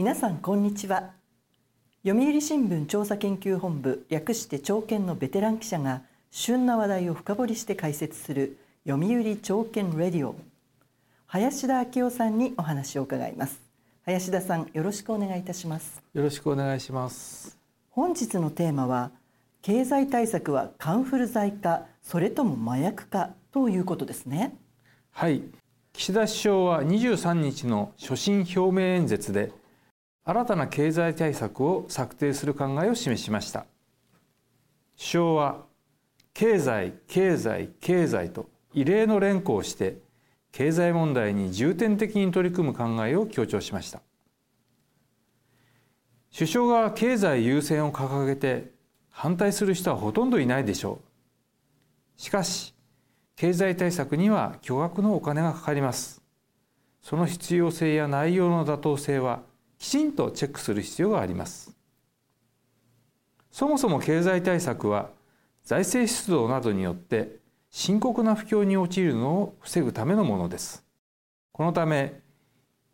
皆さんこんにちは。読売新聞調査研究本部略して朝見のベテラン記者が旬な話題を深掘りして解説する読売朝見レディオ。林田明夫さんにお話を伺います。林田さんよろしくお願いいたします。よろしくお願いします。本日のテーマは経済対策はカンフル剤かそれとも麻薬かということですね。はい。岸田首相は23日の所信表明演説で新たな経済対策を策定する考えを示しました。首相は経済経済経済と異例の連呼をして経済問題に重点的に取り組む考えを強調しました。首相が経済優先を掲げて反対する人はほとんどいないでしょう。しかし経済対策には巨額のお金がかかります。その必要性や内容の妥当性はきちんとチェックする必要があります。そもそも経済対策は財政出動などによって深刻な不況に陥るのを防ぐためのものです。このため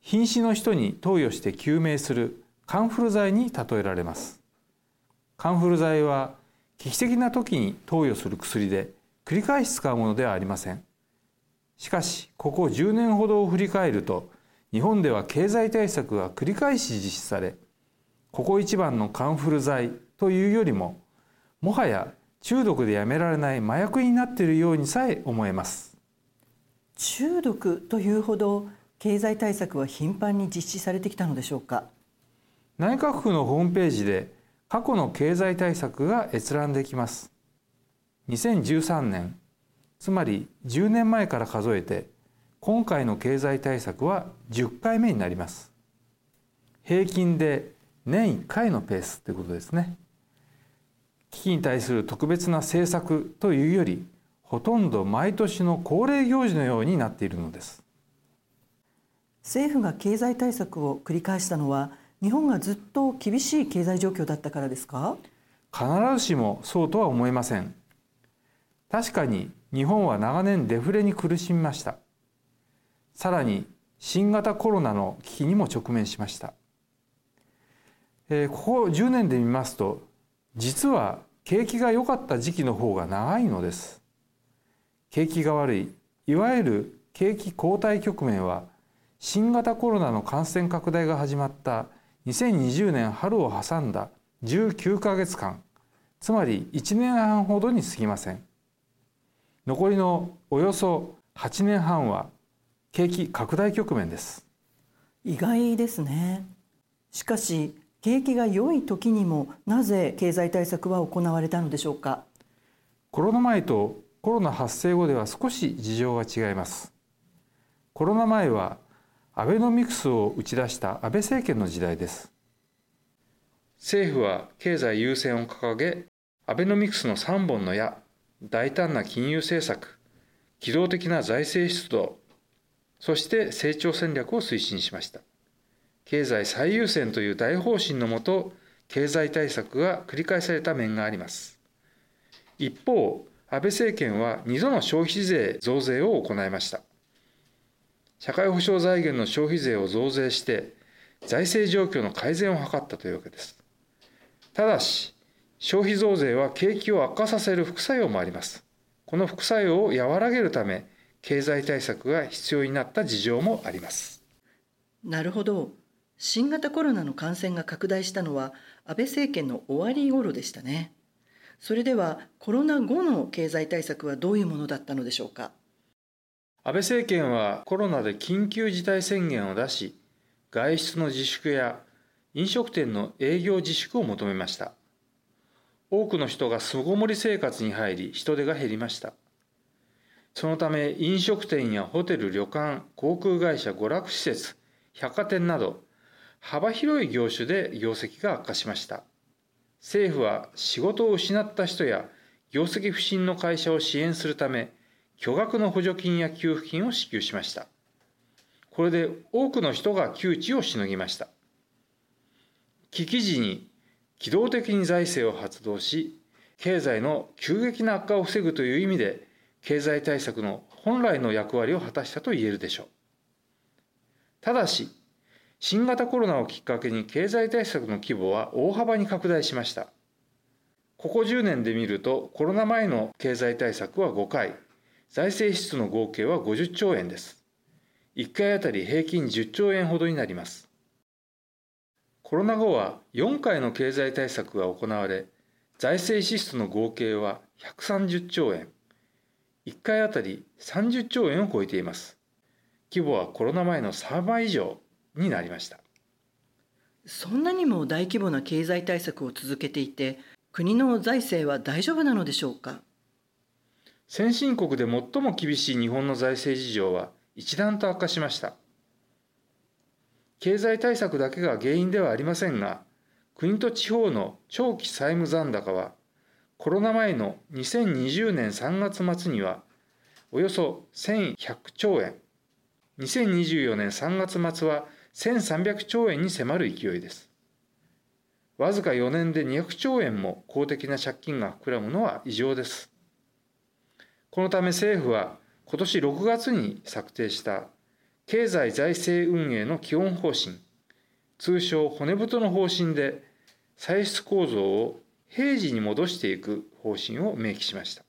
瀕死の人に投与して救命するカンフル剤に例えられます。カンフル剤は危機的な時に投与する薬で繰り返し使うものではありません。しかしここ10年ほどを振り返ると日本では経済対策が繰り返し実施されここ一番のカンフル剤というよりももはや中毒でやめられない麻薬になっているようにさえ思えます。中毒というほど経済対策は頻繁に実施されてきたのでしょうか？内閣府のホームページで過去の経済対策が閲覧できます。2013年つまり10年前から数えて今回の経済対策は10回目になります。平均で年1回のペースということですね。危機に対する特別な政策というよりほとんど毎年の恒例行事のようになっているのです。政府が経済対策を繰り返したのは日本がずっと厳しい経済状況だったからですか？必ずしもそうとは思えません確かに日本は長年デフレに苦しみましたさらに新型コロナの危機にも直面しました、えー、ここ10年で見ますと実は景気が良かった時期の方が長いのです。景気が悪いいわゆる景気後退局面は新型コロナの感染拡大が始まった2020年春を挟んだ19ヶ月間つまり1年半ほどに過ぎません。残りのおよそ8年半は景気拡大局面です。意外ですね。しかし景気が良い時にもなぜ経済対策は行われたのでしょうか？コロナ前とコロナ発生後では少し事情が違います。コロナ前はアベノミクスを打ち出した安倍政権の時代です。政府は経済優先を掲げアベノミクスの3本の矢大胆な金融政策機動的な財政出動そして成長戦略を推進しました経済最優先という大方針のもと経済対策が繰り返された面があります一方安倍政権は2度の消費税増税を行いました社会保障財源の消費税を増税して財政状況の改善を図ったというわけです。ただし、消費増税は景気を悪化させる副作用もあります。この副作用を和らげるため、経済対策が必要になった事情もあります。なるほど。新型コロナの感染が拡大したのは安倍政権の終わり頃でしたね。それではコロナ後の経済対策はどういうものだったのでしょうか？安倍政権はコロナで緊急事態宣言を出し外出の自粛や飲食店の営業自粛を求めました多くの人が巣ごもり生活に入り人手が減りましたそのため飲食店やホテル旅館航空会社娯楽施設百貨店など幅広い業種で業績が悪化しました政府は仕事を失った人や業績不振の会社を支援するため巨額の補助金や給付金を支給しました。これで多くの人が窮地をしのぎました。危機時に機動的に財政を発動し、経済の急激な悪化を防ぐという意味で、経済対策の本来の役割を果たしたと言えるでしょう。ただし、新型コロナをきっかけに経済対策の規模は大幅に拡大しました。ここ10年で見るとコロナ前の経済対策は5回。財政支出の合計は50兆円です。1回あたり平均10兆円ほどになります。コロナ後は4回の経済対策が行われ財政支出の合計は130兆円。1回あたり30兆円を超えています。規模はコロナ前の3倍以上になりました。そんなにも大規模な経済対策を続けていて国の財政は大丈夫なのでしょうか？先進国で最も厳しい日本の財政事情は一段と悪化しました。経済対策だけが原因ではありませんが国と地方の長期債務残高はコロナ前の2020年3月末にはおよそ1100兆円。2024年3月末は1300兆円に迫る勢いです。わずか4年で200兆円も公的な借金が膨らむのは異常です。このため政府は今年6月に策定した経済財政運営の基本方針通称骨太の方針で歳出構造を平時に戻していく方針を明記しました。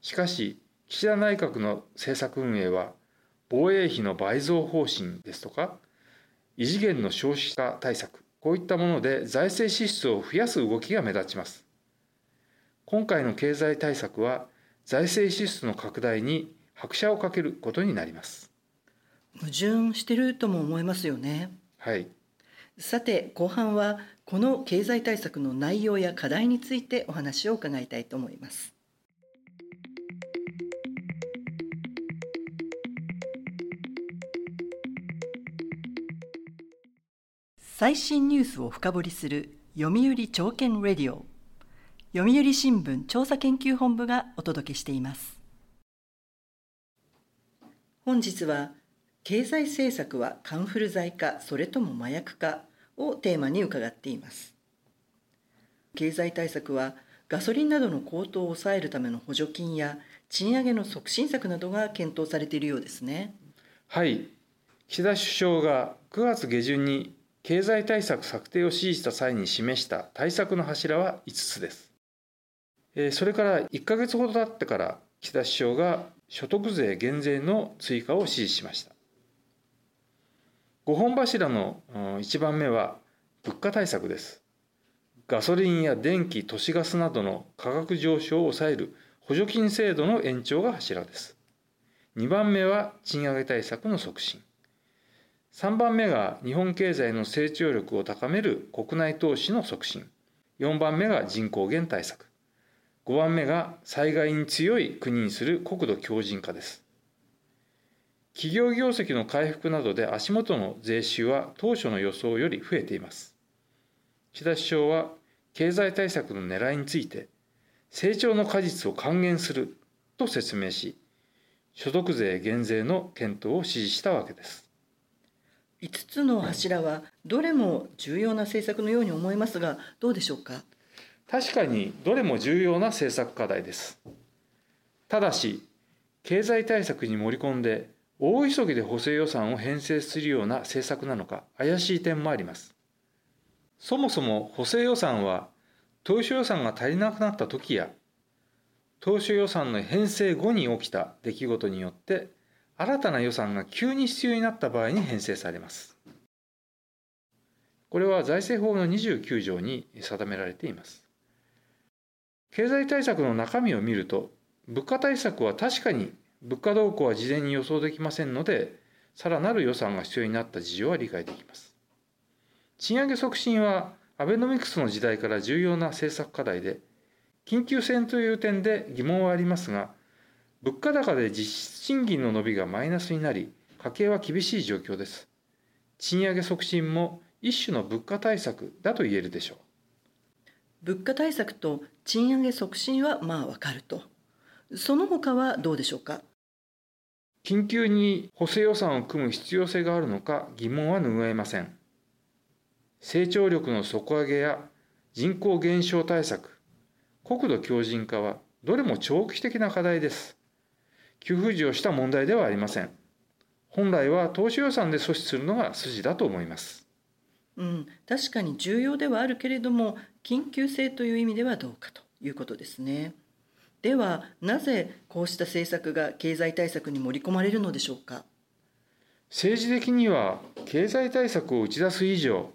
しかし岸田内閣の政策運営は防衛費の倍増方針ですとか異次元の少子化対策こういったもので財政支出を増やす動きが目立ちます。今回の経済対策は財政支出の拡大に拍車をかけることになります。矛盾してるとも思いますよね。はいさて後半はこの経済対策の内容や課題についてお話を伺いたいと思います。最新ニュースを深掘りする読売朝券レディオ。読売新聞調査研究本部がお届けしています。本日は経済政策はカンフル剤かそれとも麻薬かをテーマに伺っています。経済対策はガソリンなどの高騰を抑えるための補助金や賃上げの促進策などが検討されているようですね。はい。岸田首相が9月下旬に経済対策策定を指示した際に示した対策の柱は5つです。それから1か月ほど経ってから岸田首相が所得税減税の追加を指示しました。5本柱の1番目は物価対策です。ガソリンや電気都市ガスなどの価格上昇を抑える補助金制度の延長が柱です。2番目は賃上げ対策の促進。3番目が日本経済の成長力を高める国内投資の促進。4番目が人口減対策。5番目が災害に強い国にする国土強靭化です。企業業績の回復などで足元の税収は当初の予想より増えています。岸田首相は経済対策の狙いについて成長の果実を還元すると説明し所得税減税の検討を指示したわけです。5つの柱はどれも重要な政策のように思いますがどうでしょうか？確かにどれも重要な政策課題です。ただし、経済対策に盛り込んで大急ぎで補正予算を編成するような政策なのか怪しい点もあります。そもそも補正予算は当初予算が足りなくなった時や当初予算の編成後に起きた出来事によって新たな予算が急に必要になった場合に編成されます。これは財政法の29条に定められています。経済対策の中身を見ると物価対策は確かに物価動向は事前に予想できませんのでさらなる予算が必要になった事情は理解できます。賃上げ促進はアベノミクスの時代から重要な政策課題で緊急性という点で疑問はありますが物価高で実質賃金の伸びがマイナスになり家計は厳しい状況です。賃上げ促進も一種の物価対策だと言えるでしょう。物価対策と賃上げ促進はまあわかると。その他はどうでしょうか？緊急に補正予算を組む必要性があるのか疑問は拭えません成長力の底上げや人口減少対策国土強靭化はどれも長期的な課題です急浮上した問題ではありません本来は当初予算で阻止するのが筋だと思います。うん、確かに重要ではあるけれども緊急性という意味ではどうかということですね。ではなぜこうした政策が経済対策に盛り込まれるのでしょうか？政治的には経済対策を打ち出す以上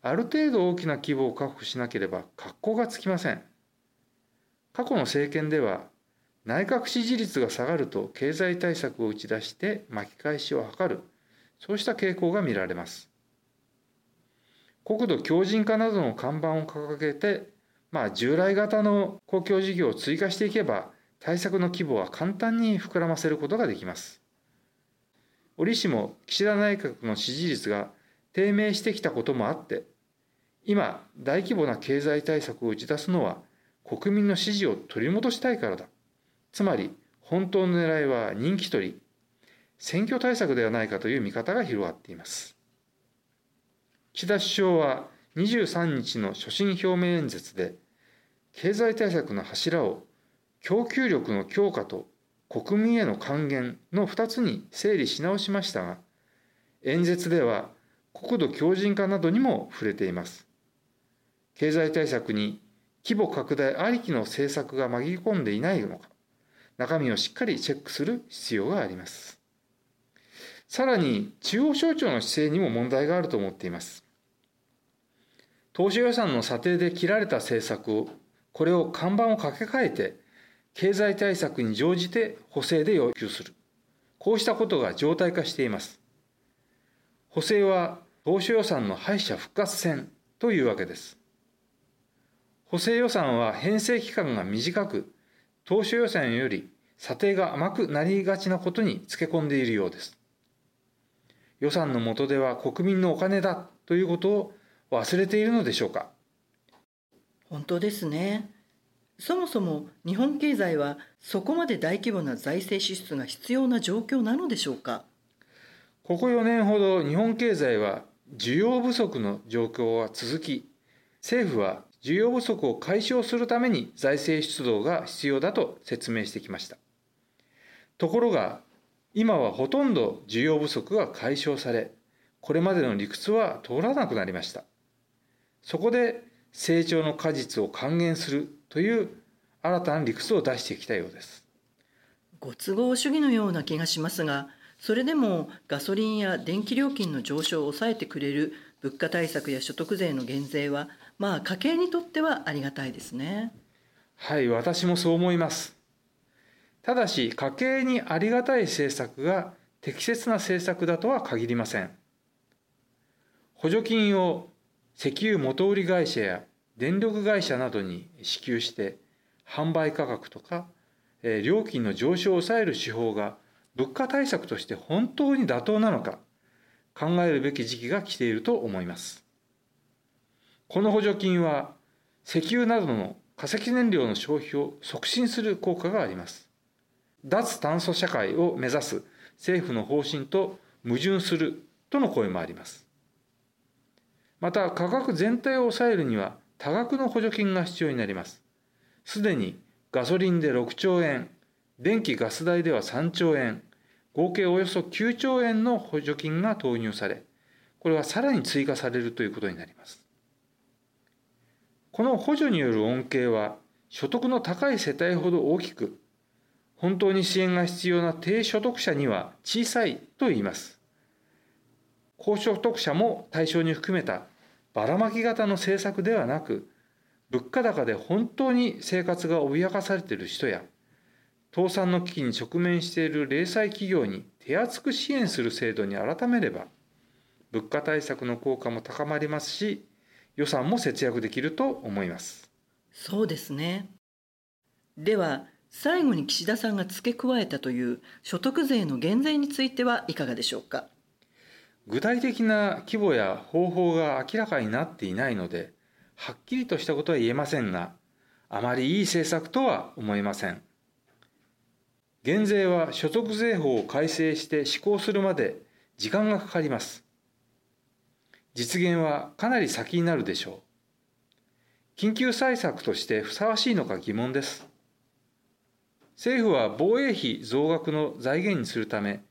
ある程度大きな規模を確保しなければ格好がつきません過去の政権では内閣支持率が下がると経済対策を打ち出して巻き返しを図るそうした傾向が見られます国土強靭化などの看板を掲げてまあ従来型の公共事業を追加していけば対策の規模は簡単に膨らませることができます。折しも岸田内閣の支持率が低迷してきたこともあって今大規模な経済対策を打ち出すのは国民の支持を取り戻したいからだ。つまり本当の狙いは人気取り選挙対策ではないかという見方が広がっています。岸田首相は23日の所信表明演説で経済対策の柱を供給力の強化と国民への還元の2つに整理し直しましたが演説では国土強靭化などにも触れています。経済対策に規模拡大ありきの政策が紛れ込んでいないのか中身をしっかりチェックする必要があります。さらに中央省庁の姿勢にも問題があると思っています。当初予算の査定で切られた政策をこれを看板を掛け替えて経済対策に乗じて補正で要求する。こうしたことが常態化しています。補正は当初予算の敗者復活戦というわけです。補正予算は編成期間が短く当初予算より査定が甘くなりがちなことにつけ込んでいるようです。予算の下では国民のお金だということを忘れているのでしょうか？本当ですね。そもそも日本経済はそこまで大規模な財政支出が必要な状況なのでしょうか？ここ4年ほど日本経済は需要不足の状況は続き政府は需要不足を解消するために財政出動が必要だと説明してきました。ところが今はほとんど需要不足が解消されこれまでの理屈は通らなくなりましたそこで成長の果実を還元するという新たな理屈を出してきたようです。ご都合主義のような気がしますがそれでもガソリンや電気料金の上昇を抑えてくれる物価対策や所得税の減税はまあ家計にとってはありがたいですね。はい私もそう思います。ただし家計にありがたい政策が適切な政策だとは限りません。補助金を石油元売り会社や電力会社などに支給して販売価格とか料金の上昇を抑える手法が物価対策として本当に妥当なのか考えるべき時期が来ていると思います。この補助金は石油などの化石燃料の消費を促進する効果があります。脱炭素社会を目指す政府の方針と矛盾するとの声もあります。また価格全体を抑えるには多額の補助金が必要になります。すでにガソリンで6兆円電気・ガス代では3兆円合計およそ9兆円の補助金が投入されこれはさらに追加されるということになります。この補助による恩恵は所得の高い世帯ほど大きく本当に支援が必要な低所得者には小さいと言います。高所得者も対象に含めたばらまき型の政策ではなく物価高で本当に生活が脅かされている人や倒産の危機に直面している零細企業に手厚く支援する制度に改めれば物価対策の効果も高まりますし予算も節約できると思います。そうですね。では最後に岸田さんが付け加えたという所得税の減税についてはいかがでしょうか。具体的な規模や方法が明らかになっていないのではっきりとしたことは言えませんがあまりいい政策とは思えません。減税は所得税法を改正して施行するまで時間がかかります。実現はかなり先になるでしょう。緊急対策としてふさわしいのか疑問です。政府は防衛費増額の財源にするため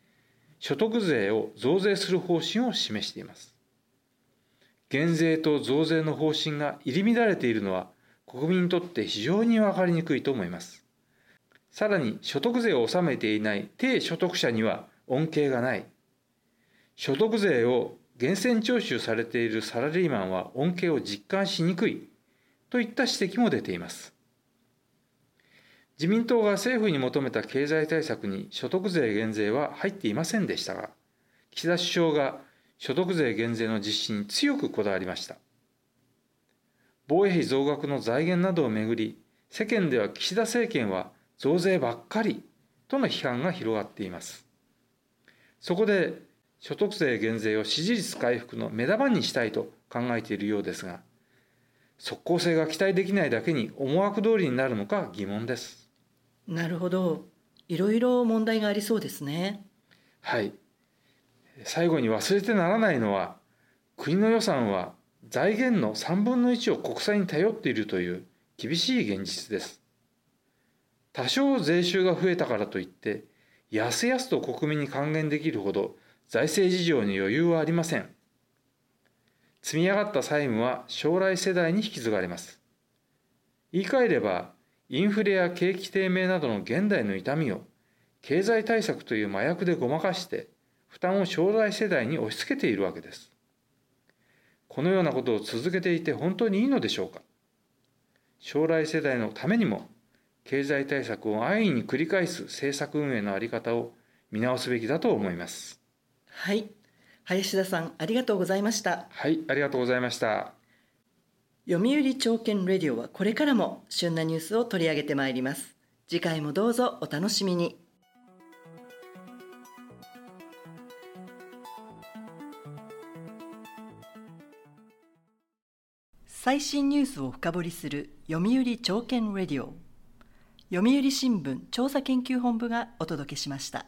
所得税を増税する方針を示しています。減税と増税の方針が入り乱れているのは国民にとって非常に分かりにくいと思います。さらに所得税を納めていない低所得者には恩恵がない。所得税を源泉徴収されているサラリーマンは恩恵を実感しにくいといった指摘も出ています。自民党が政府に求めた経済対策に所得税減税は入っていませんでしたが岸田首相が所得税減税の実施に強くこだわりました。防衛費増額の財源などをめぐり世間では岸田政権は増税ばっかりとの批判が広がっています。そこで所得税減税を支持率回復の目玉にしたいと考えているようですが即効性が期待できないだけに思惑通りになるのか疑問です。なるほど。いろいろ問題がありそうですね。はい。最後に忘れてならないのは国の予算は財源の3分の1を国債に頼っているという厳しい現実です。多少税収が増えたからといってやすやすと国民に還元できるほど財政事情に余裕はありません。積み上がった債務は将来世代に引き継がれます。言い換えればインフレや景気低迷などの現代の痛みを経済対策という麻薬でごまかして負担を将来世代に押し付けているわけです。このようなことを続けていて本当にいいのでしょうか将来世代のためにも経済対策を安易に繰り返す政策運営の在り方を見直すべきだと思います。はい。林田さん、ありがとうございました。はい、ありがとうございました。読売朝券レディオはこれからも旬なニュースを取り上げてまいります。次回もどうぞお楽しみに。最新ニュースを深掘りする読売朝券レディオ読売新聞調査研究本部がお届けしました。